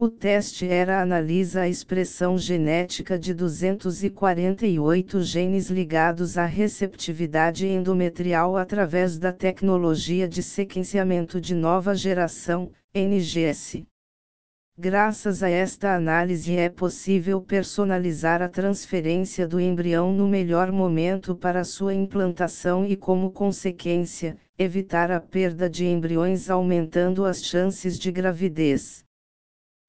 O teste ERA analisa a expressão genética de 248 genes ligados à receptividade endometrial através da tecnologia de sequenciamento de nova geração, NGS. Graças a esta análise é possível personalizar a transferência do embrião no melhor momento para sua implantação e, como consequência, evitar a perda de embriões aumentando as chances de gravidez.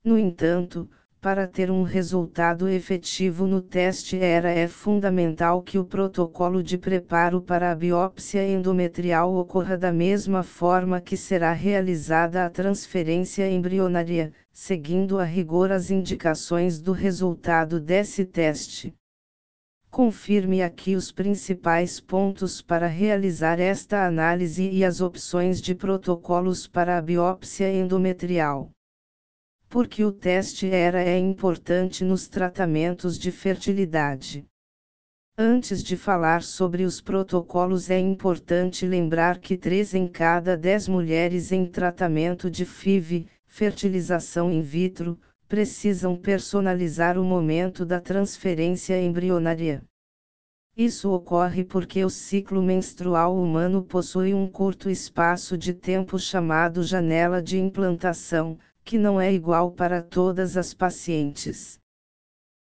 No entanto, para ter um resultado efetivo no teste ERA é fundamental que o protocolo de preparo para a biópsia endometrial ocorra da mesma forma que será realizada a transferência embrionária, seguindo a rigor as indicações do resultado desse teste. Confirme aqui os principais pontos para realizar esta análise e as opções de protocolos para a biópsia endometrial porque o teste ERA é importante nos tratamentos de fertilidade. Antes de falar sobre os protocolos, é importante lembrar que 3 em cada 10 mulheres em tratamento de FIV, fertilização in vitro, precisam personalizar o momento da transferência embrionária. Isso ocorre porque o ciclo menstrual humano possui um curto espaço de tempo chamado janela de implantação, que não é igual para todas as pacientes.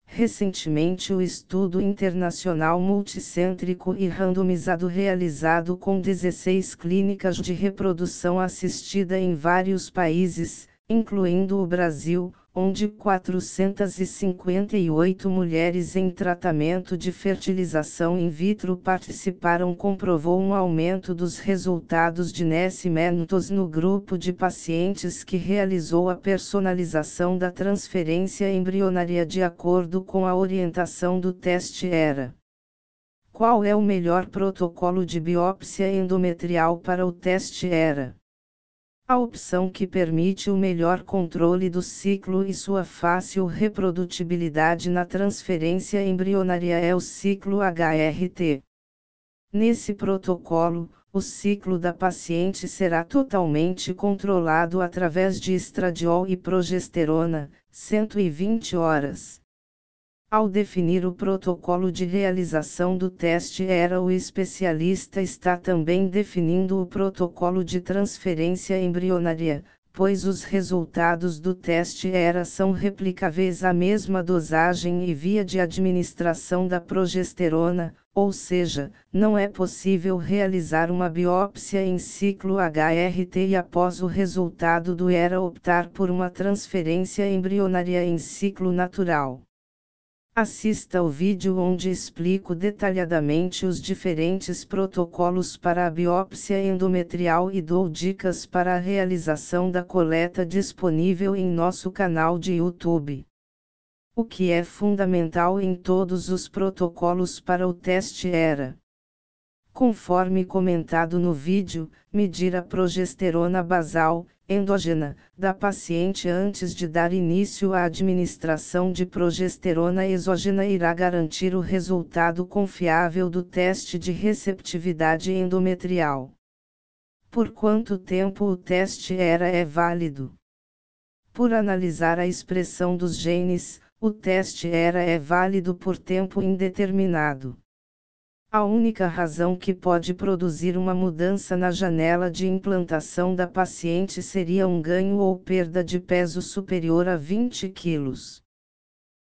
Recentemente, o estudo internacional multicêntrico e randomizado realizado com 16 clínicas de reprodução assistida em vários países, incluindo o Brasil, onde 458 mulheres em tratamento de fertilização in vitro participaram, comprovou um aumento dos resultados de nascimentos no grupo de pacientes que realizou a personalização da transferência embrionária de acordo com a orientação do teste ERA. Qual é o melhor protocolo de biópsia endometrial para o teste ERA? A opção que permite o melhor controle do ciclo e sua fácil reprodutibilidade na transferência embrionária é o ciclo HRT. Nesse protocolo, o ciclo da paciente será totalmente controlado através de estradiol e progesterona, 120 horas. Ao definir o protocolo de realização do teste ERA, o especialista está também definindo o protocolo de transferência embrionária, pois os resultados do teste ERA são replicáveis à mesma dosagem e via de administração da progesterona, ou seja, não é possível realizar uma biópsia em ciclo HRT e após o resultado do ERA optar por uma transferência embrionária em ciclo natural. Assista ao vídeo onde explico detalhadamente os diferentes protocolos para a biópsia endometrial e dou dicas para a realização da coleta disponível em nosso canal de YouTube. O que é fundamental em todos os protocolos para o teste era conforme comentado no vídeo, medir a progesterona basal, endógena, da paciente antes de dar início à administração de progesterona exógena irá garantir o resultado confiável do teste de receptividade endometrial. Por quanto tempo o teste era é válido? Por analisar a expressão dos genes, o teste era é válido por tempo indeterminado. A única razão que pode produzir uma mudança na janela de implantação da paciente seria um ganho ou perda de peso superior a 20 kg.